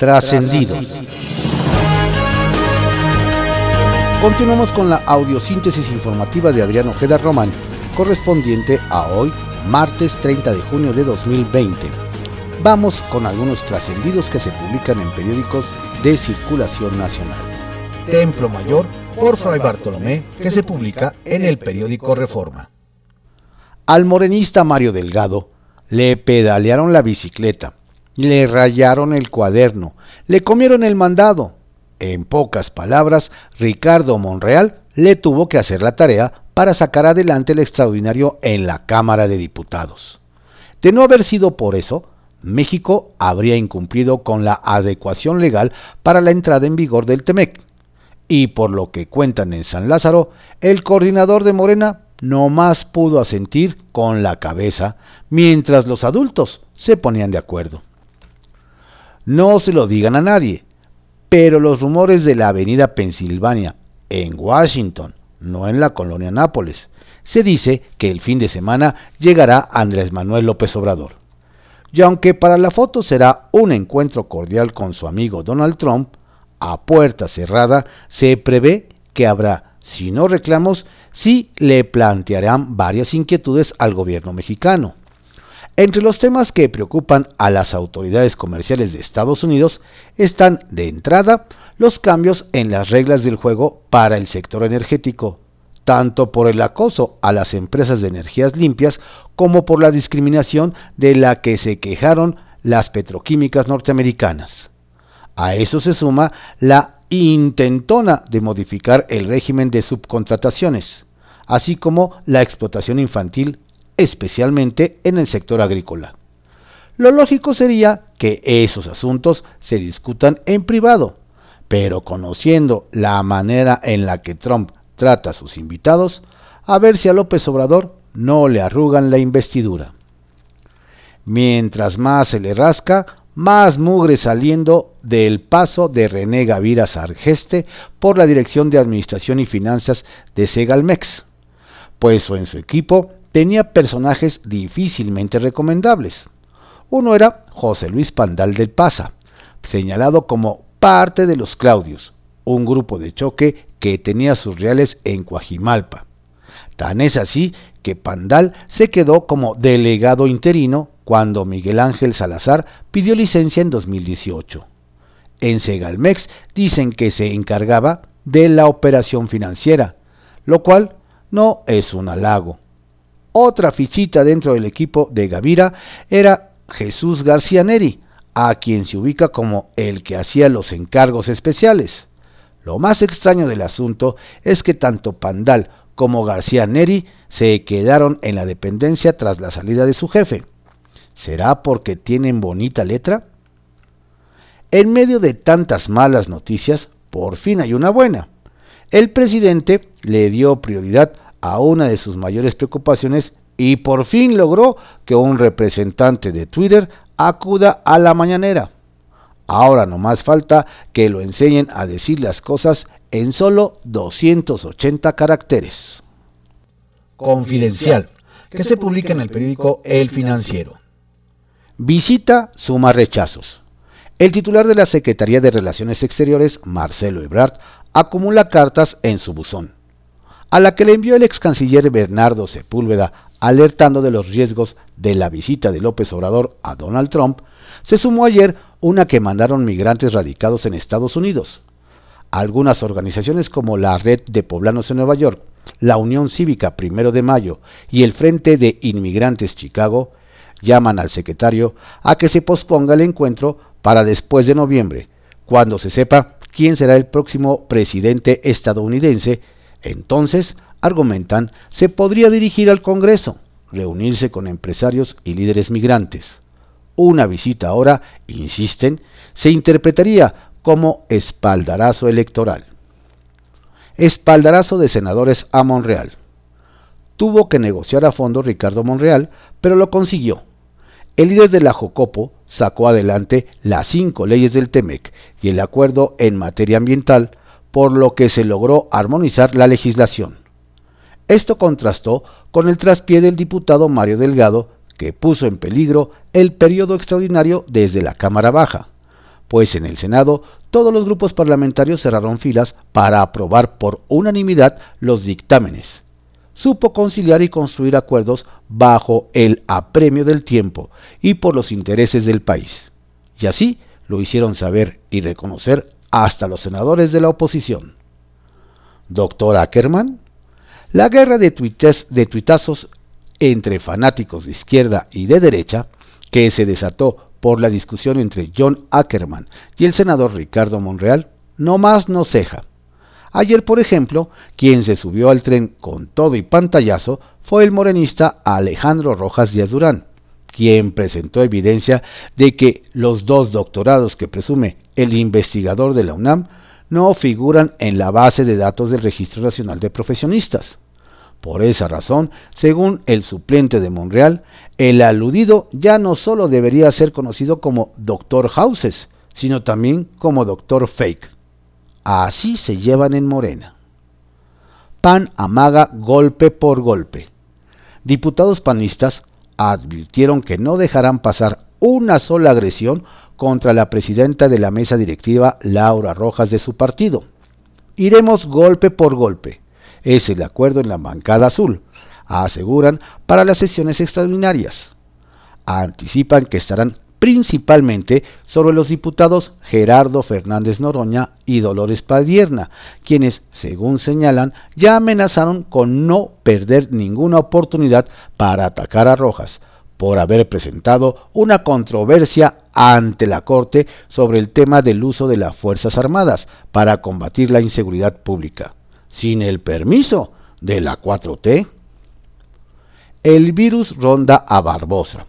Trascendidos. Continuamos con la audiosíntesis informativa de Adrián Ojeda Román, correspondiente a hoy, martes 30 de junio de 2020. Vamos con algunos trascendidos que se publican en periódicos de circulación nacional. Templo Mayor por Fray Bartolomé, que se publica en el periódico Reforma. Al morenista Mario Delgado le pedalearon la bicicleta, le rayaron el cuaderno, le comieron el mandado. En pocas palabras, Ricardo Monreal le tuvo que hacer la tarea para sacar adelante el extraordinario en la Cámara de Diputados. De no haber sido por eso, México habría incumplido con la adecuación legal para la entrada en vigor del TEMEC. Y por lo que cuentan en San Lázaro, el coordinador de Morena no más pudo asentir con la cabeza mientras los adultos se ponían de acuerdo. No se lo digan a nadie, pero los rumores de la avenida Pensilvania en Washington, no en la colonia Nápoles, se dice que el fin de semana llegará Andrés Manuel López Obrador. Y aunque para la foto será un encuentro cordial con su amigo Donald Trump, a puerta cerrada se prevé que habrá, si no reclamos, sí le plantearán varias inquietudes al gobierno mexicano. Entre los temas que preocupan a las autoridades comerciales de Estados Unidos están, de entrada, los cambios en las reglas del juego para el sector energético, tanto por el acoso a las empresas de energías limpias como por la discriminación de la que se quejaron las petroquímicas norteamericanas. A eso se suma la intentona de modificar el régimen de subcontrataciones, así como la explotación infantil, especialmente en el sector agrícola. Lo lógico sería que esos asuntos se discutan en privado, pero conociendo la manera en la que Trump trata a sus invitados, a ver si a López Obrador no le arrugan la investidura. Mientras más se le rasca, más mugre saliendo del paso de René Gavira Sargeste por la Dirección de Administración y Finanzas de Segalmex, pues en su equipo tenía personajes difícilmente recomendables. Uno era José Luis Pandal del Pasa, señalado como parte de los Claudios, un grupo de choque que tenía sus reales en Coajimalpa. Tan es así que Pandal se quedó como delegado interino cuando Miguel Ángel Salazar pidió licencia en 2018. En Segalmex dicen que se encargaba de la operación financiera, lo cual no es un halago. Otra fichita dentro del equipo de Gavira era Jesús García Neri, a quien se ubica como el que hacía los encargos especiales. Lo más extraño del asunto es que tanto Pandal como García Neri se quedaron en la dependencia tras la salida de su jefe. ¿Será porque tienen bonita letra? En medio de tantas malas noticias, por fin hay una buena. El presidente le dio prioridad a una de sus mayores preocupaciones y por fin logró que un representante de Twitter acuda a la mañanera. Ahora no más falta que lo enseñen a decir las cosas en solo 280 caracteres. Confidencial, que se publica en el periódico El Financiero. Visita suma rechazos. El titular de la Secretaría de Relaciones Exteriores, Marcelo Ebrard, acumula cartas en su buzón, a la que le envió el ex canciller Bernardo Sepúlveda, alertando de los riesgos de la visita de López Obrador a Donald Trump, se sumó ayer una que mandaron migrantes radicados en Estados Unidos. Algunas organizaciones como la Red de Poblanos en Nueva York, la Unión Cívica Primero de Mayo y el Frente de Inmigrantes Chicago llaman al secretario a que se posponga el encuentro para después de noviembre, cuando se sepa quién será el próximo presidente estadounidense. Entonces, argumentan, se podría dirigir al Congreso, reunirse con empresarios y líderes migrantes. Una visita ahora, insisten, se interpretaría como espaldarazo electoral. Espaldarazo de senadores a Monreal. Tuvo que negociar a fondo Ricardo Monreal, pero lo consiguió. El líder de la Jocopo sacó adelante las cinco leyes del TEMEC y el acuerdo en materia ambiental, por lo que se logró armonizar la legislación. Esto contrastó con el traspié del diputado Mario Delgado, que puso en peligro el periodo extraordinario desde la Cámara Baja, pues en el Senado todos los grupos parlamentarios cerraron filas para aprobar por unanimidad los dictámenes. Supo conciliar y construir acuerdos bajo el apremio del tiempo y por los intereses del país. Y así lo hicieron saber y reconocer hasta los senadores de la oposición. Doctor Ackerman, la guerra de, de tuitazos entre fanáticos de izquierda y de derecha, que se desató por la discusión entre John Ackerman y el senador Ricardo Monreal, no más no ceja. Ayer, por ejemplo, quien se subió al tren con todo y pantallazo fue el morenista Alejandro Rojas Díaz Durán, quien presentó evidencia de que los dos doctorados que presume el investigador de la UNAM no figuran en la base de datos del Registro Nacional de Profesionistas. Por esa razón, según el suplente de Monreal, el aludido ya no solo debería ser conocido como Doctor Houses, sino también como Doctor Fake. Así se llevan en Morena. PAN amaga golpe por golpe. Diputados panistas advirtieron que no dejarán pasar una sola agresión contra la presidenta de la mesa directiva, Laura Rojas, de su partido. Iremos golpe por golpe es el acuerdo en la bancada azul, aseguran para las sesiones extraordinarias. Anticipan que estarán principalmente sobre los diputados Gerardo Fernández Noroña y Dolores Padierna, quienes, según señalan, ya amenazaron con no perder ninguna oportunidad para atacar a Rojas, por haber presentado una controversia ante la Corte sobre el tema del uso de las Fuerzas Armadas para combatir la inseguridad pública sin el permiso de la 4T. El virus ronda a Barbosa.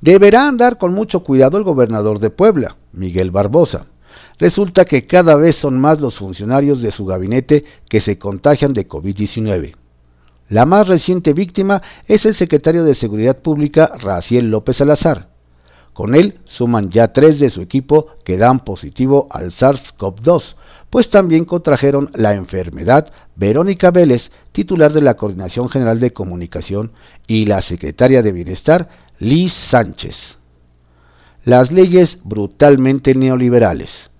Deberá andar con mucho cuidado el gobernador de Puebla, Miguel Barbosa. Resulta que cada vez son más los funcionarios de su gabinete que se contagian de COVID-19. La más reciente víctima es el secretario de Seguridad Pública, Raciel López Salazar. Con él suman ya tres de su equipo que dan positivo al SARS-CoV-2, pues también contrajeron la enfermedad Verónica Vélez, titular de la Coordinación General de Comunicación, y la secretaria de Bienestar, Liz Sánchez. Las leyes brutalmente neoliberales.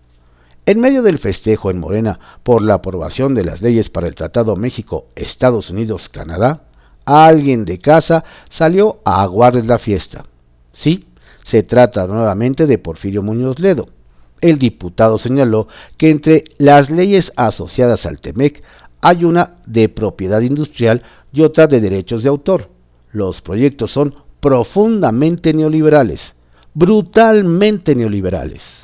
En medio del festejo en Morena por la aprobación de las leyes para el Tratado México-Estados Unidos-Canadá, alguien de casa salió a aguardar la fiesta. Sí, se trata nuevamente de Porfirio Muñoz Ledo el diputado señaló que entre las leyes asociadas al TEMEC hay una de propiedad industrial y otra de derechos de autor. Los proyectos son profundamente neoliberales, brutalmente neoliberales.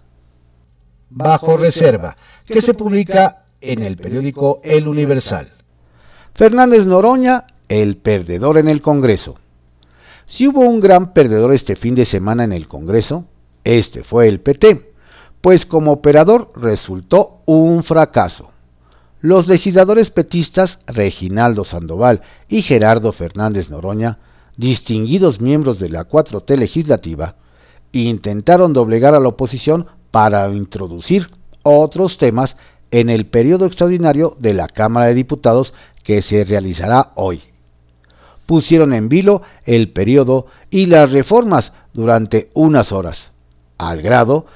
Bajo reserva, que se publica en el periódico El Universal. Fernández Noroña, el perdedor en el Congreso. Si hubo un gran perdedor este fin de semana en el Congreso, este fue el PT pues como operador resultó un fracaso. Los legisladores petistas Reginaldo Sandoval y Gerardo Fernández Noroña, distinguidos miembros de la 4T legislativa, intentaron doblegar a la oposición para introducir otros temas en el periodo extraordinario de la Cámara de Diputados que se realizará hoy. Pusieron en vilo el periodo y las reformas durante unas horas, al grado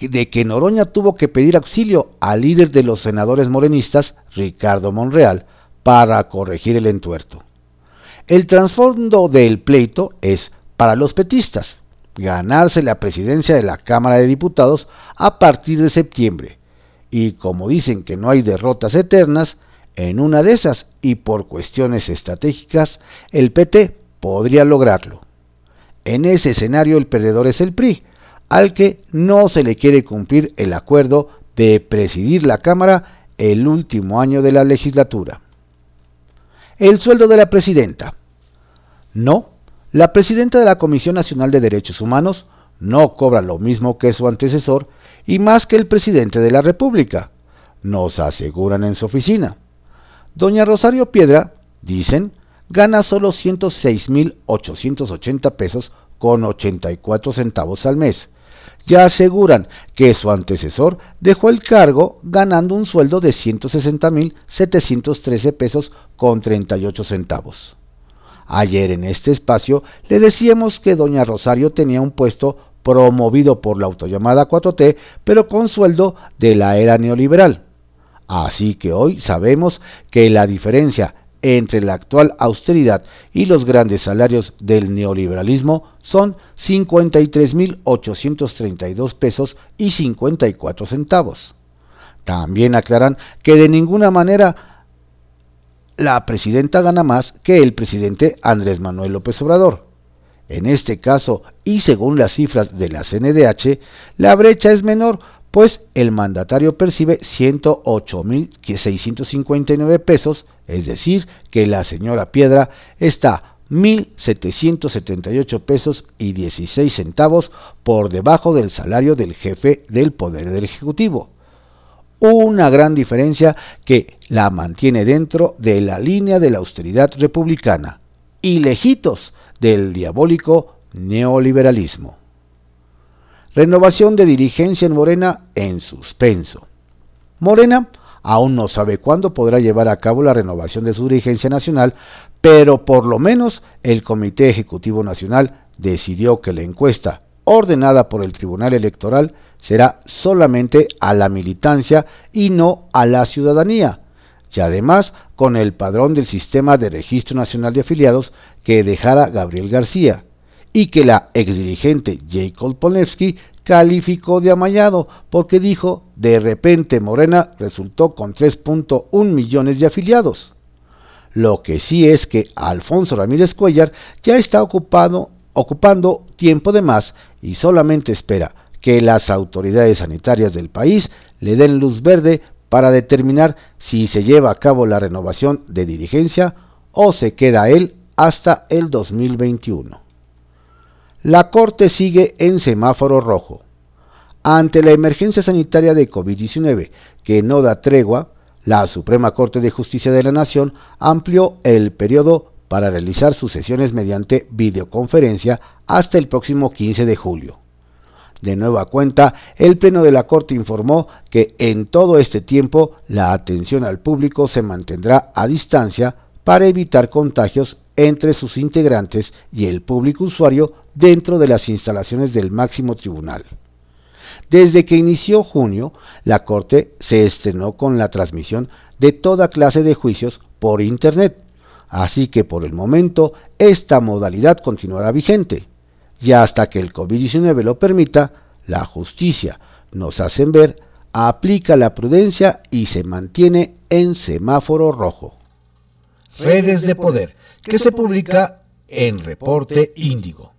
de que Noroña tuvo que pedir auxilio al líder de los senadores morenistas, Ricardo Monreal, para corregir el entuerto. El trasfondo del pleito es, para los petistas, ganarse la presidencia de la Cámara de Diputados a partir de septiembre. Y como dicen que no hay derrotas eternas, en una de esas y por cuestiones estratégicas, el PT podría lograrlo. En ese escenario el perdedor es el PRI, al que no se le quiere cumplir el acuerdo de presidir la Cámara el último año de la legislatura. El sueldo de la presidenta. No, la presidenta de la Comisión Nacional de Derechos Humanos no cobra lo mismo que su antecesor y más que el presidente de la República, nos aseguran en su oficina. Doña Rosario Piedra, dicen, gana solo 106.880 pesos con 84 centavos al mes, ya aseguran que su antecesor dejó el cargo ganando un sueldo de 160.713 pesos con 38 centavos. Ayer en este espacio le decíamos que doña Rosario tenía un puesto promovido por la autollamada 4T, pero con sueldo de la era neoliberal. Así que hoy sabemos que la diferencia entre la actual austeridad y los grandes salarios del neoliberalismo son 53.832 pesos y 54 centavos. También aclaran que de ninguna manera la presidenta gana más que el presidente Andrés Manuel López Obrador. En este caso, y según las cifras de la CNDH, la brecha es menor, pues el mandatario percibe 108.659 pesos, es decir, que la señora Piedra está 1.778 pesos y 16 centavos por debajo del salario del jefe del Poder del Ejecutivo. Una gran diferencia que la mantiene dentro de la línea de la austeridad republicana y lejitos del diabólico neoliberalismo. Renovación de dirigencia en Morena en suspenso. Morena aún no sabe cuándo podrá llevar a cabo la renovación de su dirigencia nacional, pero por lo menos el Comité Ejecutivo Nacional decidió que la encuesta ordenada por el Tribunal Electoral será solamente a la militancia y no a la ciudadanía, y además con el padrón del Sistema de Registro Nacional de Afiliados que dejara Gabriel García, y que la exdirigente Jacob Polevsky calificó de amallado porque dijo de repente Morena resultó con 3.1 millones de afiliados. Lo que sí es que Alfonso Ramírez Cuellar ya está ocupado, ocupando tiempo de más y solamente espera que las autoridades sanitarias del país le den luz verde para determinar si se lleva a cabo la renovación de dirigencia o se queda él hasta el 2021. La Corte sigue en semáforo rojo. Ante la emergencia sanitaria de COVID-19 que no da tregua, la Suprema Corte de Justicia de la Nación amplió el periodo para realizar sus sesiones mediante videoconferencia hasta el próximo 15 de julio. De nueva cuenta, el Pleno de la Corte informó que en todo este tiempo la atención al público se mantendrá a distancia para evitar contagios entre sus integrantes y el público usuario dentro de las instalaciones del máximo tribunal. Desde que inició junio, la Corte se estrenó con la transmisión de toda clase de juicios por Internet, así que por el momento esta modalidad continuará vigente y hasta que el COVID-19 lo permita, la justicia, nos hacen ver, aplica la prudencia y se mantiene en semáforo rojo. Redes de Poder, que se publica en Reporte Índigo.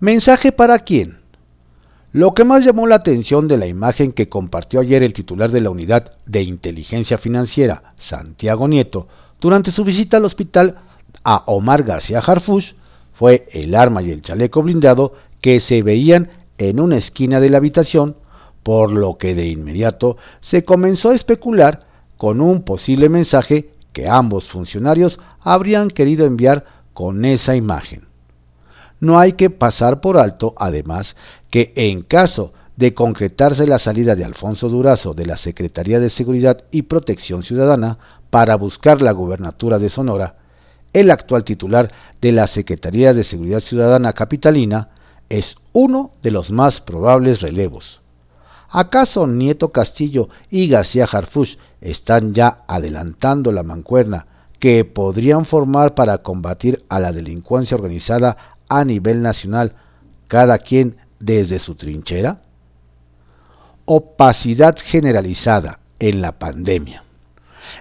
¿Mensaje para quién? Lo que más llamó la atención de la imagen que compartió ayer el titular de la Unidad de Inteligencia Financiera, Santiago Nieto, durante su visita al hospital a Omar García Harfush, fue el arma y el chaleco blindado que se veían en una esquina de la habitación, por lo que de inmediato se comenzó a especular con un posible mensaje que ambos funcionarios habrían querido enviar con esa imagen. No hay que pasar por alto, además, que en caso de concretarse la salida de Alfonso Durazo de la Secretaría de Seguridad y Protección Ciudadana para buscar la gubernatura de Sonora, el actual titular de la Secretaría de Seguridad Ciudadana Capitalina, es uno de los más probables relevos. ¿Acaso Nieto Castillo y García Harfuch están ya adelantando la mancuerna que podrían formar para combatir a la delincuencia organizada a nivel nacional, cada quien desde su trinchera? Opacidad generalizada en la pandemia.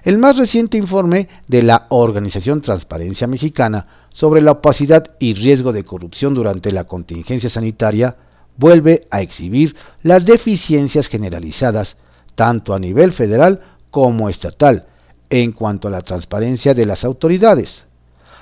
El más reciente informe de la Organización Transparencia Mexicana sobre la opacidad y riesgo de corrupción durante la contingencia sanitaria vuelve a exhibir las deficiencias generalizadas, tanto a nivel federal como estatal, en cuanto a la transparencia de las autoridades.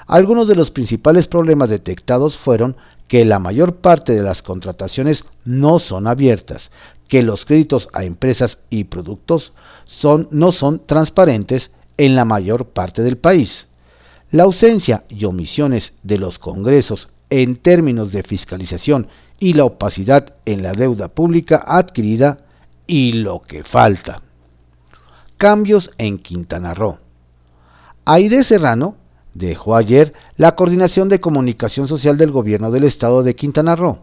Algunos de los principales problemas detectados fueron que la mayor parte de las contrataciones no son abiertas, que los créditos a empresas y productos son, no son transparentes en la mayor parte del país. La ausencia y omisiones de los congresos en términos de fiscalización y la opacidad en la deuda pública adquirida y lo que falta. Cambios en Quintana Roo. Aide Serrano dejó ayer la coordinación de comunicación social del gobierno del estado de Quintana Roo.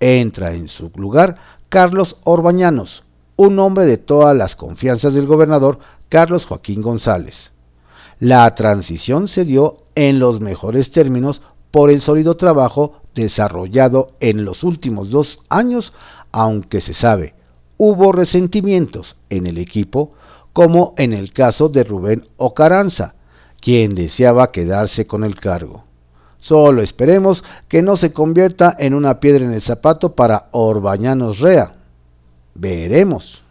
Entra en su lugar Carlos Orbañanos, un hombre de todas las confianzas del gobernador Carlos Joaquín González. La transición se dio en los mejores términos por el sólido trabajo desarrollado en los últimos dos años, aunque se sabe, hubo resentimientos en el equipo, como en el caso de Rubén Ocaranza, quien deseaba quedarse con el cargo. Solo esperemos que no se convierta en una piedra en el zapato para Orbañanos Rea. Veremos.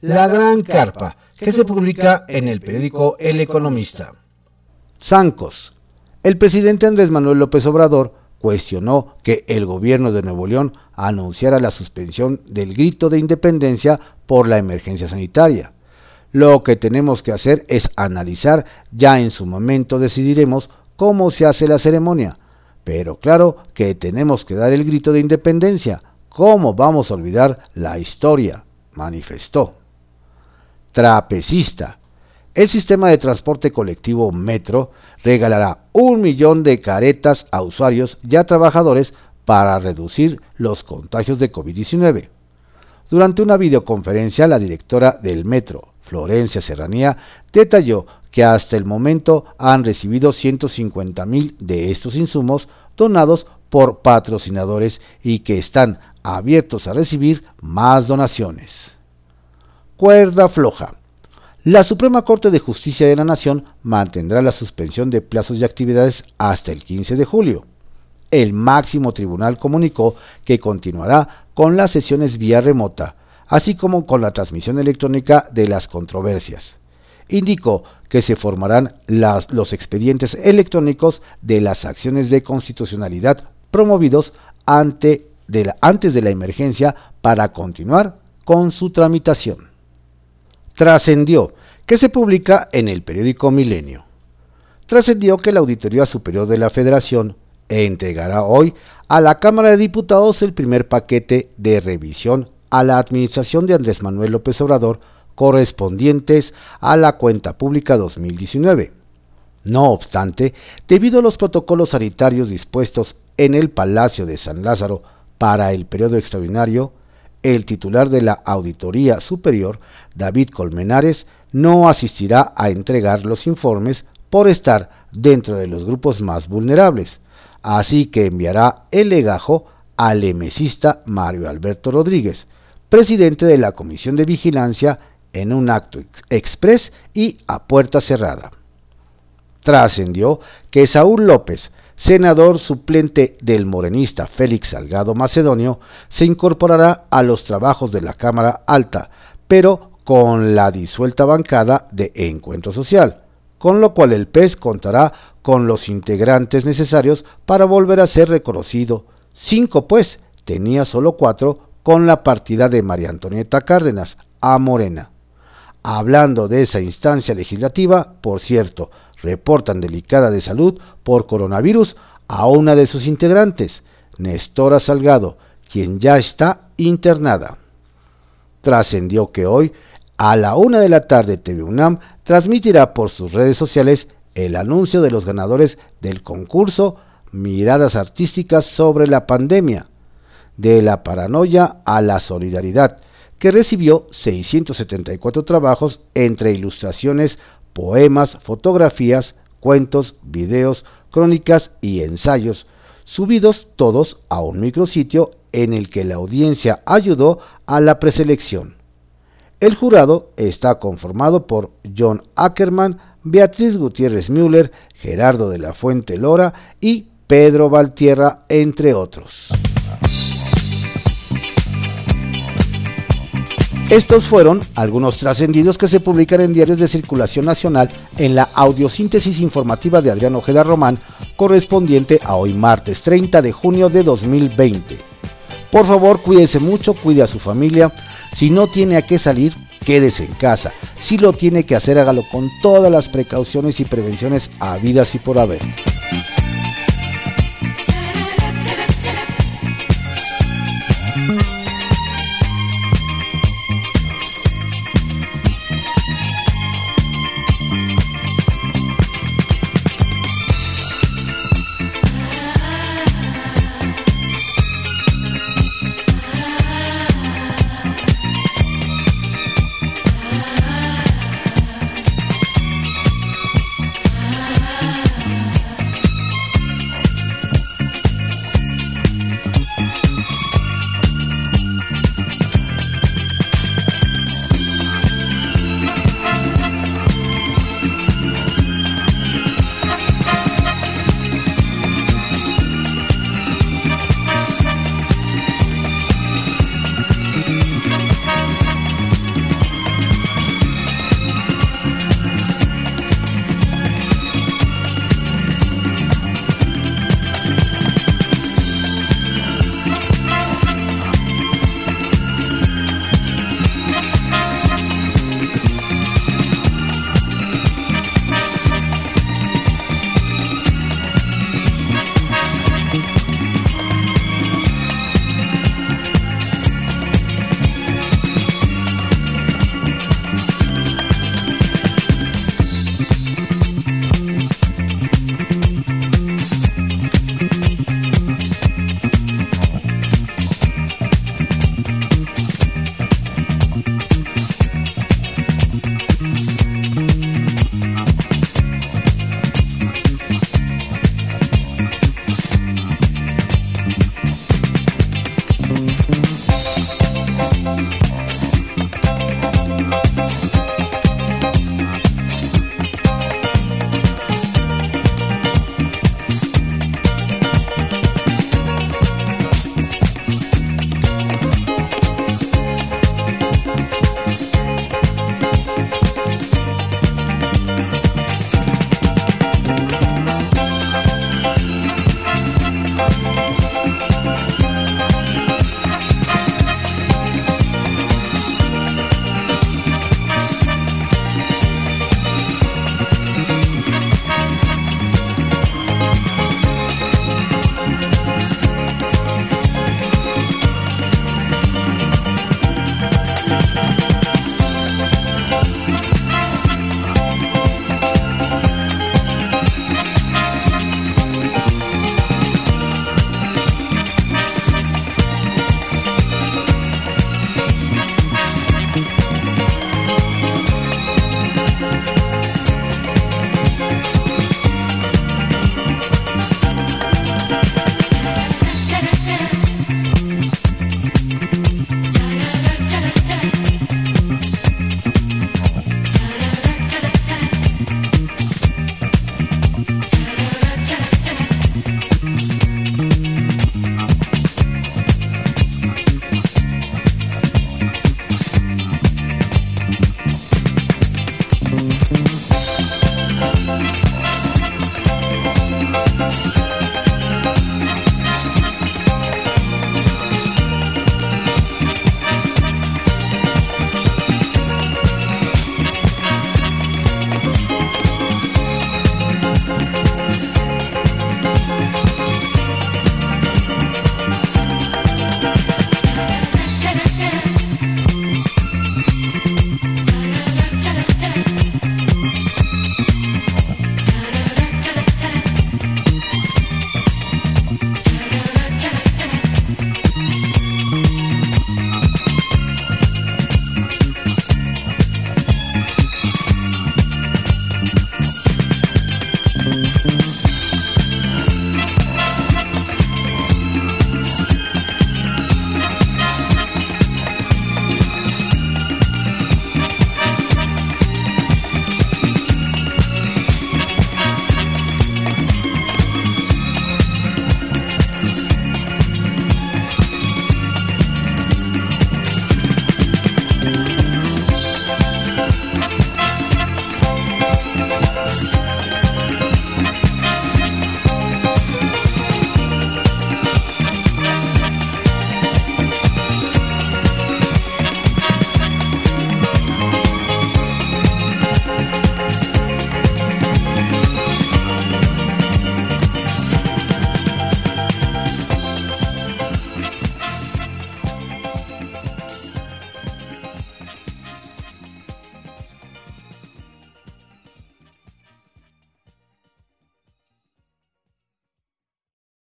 La Gran Carpa, que se publica en el periódico El Economista. Zancos. El presidente Andrés Manuel López Obrador cuestionó que el gobierno de Nuevo León anunciara la suspensión del grito de independencia por la emergencia sanitaria. Lo que tenemos que hacer es analizar, ya en su momento decidiremos cómo se hace la ceremonia. Pero claro que tenemos que dar el grito de independencia. ¿Cómo vamos a olvidar la historia? manifestó. Trapecista. El sistema de transporte colectivo Metro regalará un millón de caretas a usuarios y a trabajadores para reducir los contagios de COVID-19. Durante una videoconferencia, la directora del Metro, Florencia Serranía, detalló que hasta el momento han recibido 150 mil de estos insumos donados por patrocinadores y que están abiertos a recibir más donaciones. Cuerda floja. La Suprema Corte de Justicia de la Nación mantendrá la suspensión de plazos y actividades hasta el 15 de julio. El máximo tribunal comunicó que continuará con las sesiones vía remota, así como con la transmisión electrónica de las controversias. Indicó que se formarán los expedientes electrónicos de las acciones de constitucionalidad promovidos antes de la emergencia para continuar con su tramitación. Trascendió que se publica en el periódico Milenio. Trascendió que la Auditoría Superior de la Federación entregará hoy a la Cámara de Diputados el primer paquete de revisión a la administración de Andrés Manuel López Obrador correspondientes a la cuenta pública 2019. No obstante, debido a los protocolos sanitarios dispuestos en el Palacio de San Lázaro para el periodo extraordinario, el titular de la Auditoría Superior, David Colmenares, no asistirá a entregar los informes por estar dentro de los grupos más vulnerables, así que enviará el legajo al emesista Mario Alberto Rodríguez, presidente de la Comisión de Vigilancia, en un acto express y a puerta cerrada. Trascendió que Saúl López, senador suplente del morenista Félix Salgado Macedonio, se incorporará a los trabajos de la Cámara Alta, pero con la disuelta bancada de Encuentro Social, con lo cual el PES contará con los integrantes necesarios para volver a ser reconocido. Cinco, pues, tenía solo cuatro con la partida de María Antonieta Cárdenas a Morena. Hablando de esa instancia legislativa, por cierto, reportan delicada de salud por coronavirus a una de sus integrantes, Nestora Salgado, quien ya está internada. Trascendió que hoy, a la una de la tarde, TV UNAM transmitirá por sus redes sociales el anuncio de los ganadores del concurso Miradas Artísticas sobre la Pandemia, de la paranoia a la solidaridad, que recibió 674 trabajos entre ilustraciones, poemas, fotografías, cuentos, videos, crónicas y ensayos, subidos todos a un micrositio en el que la audiencia ayudó a la preselección. El jurado está conformado por John Ackerman, Beatriz Gutiérrez Müller, Gerardo de la Fuente Lora y Pedro Valtierra, entre otros. Estos fueron algunos trascendidos que se publican en diarios de circulación nacional en la audiosíntesis informativa de Adrián Ojeda Román, correspondiente a hoy martes 30 de junio de 2020. Por favor, cuídese mucho, cuide a su familia. Si no tiene a qué salir, quédese en casa. Si lo tiene que hacer, hágalo con todas las precauciones y prevenciones habidas y por haber.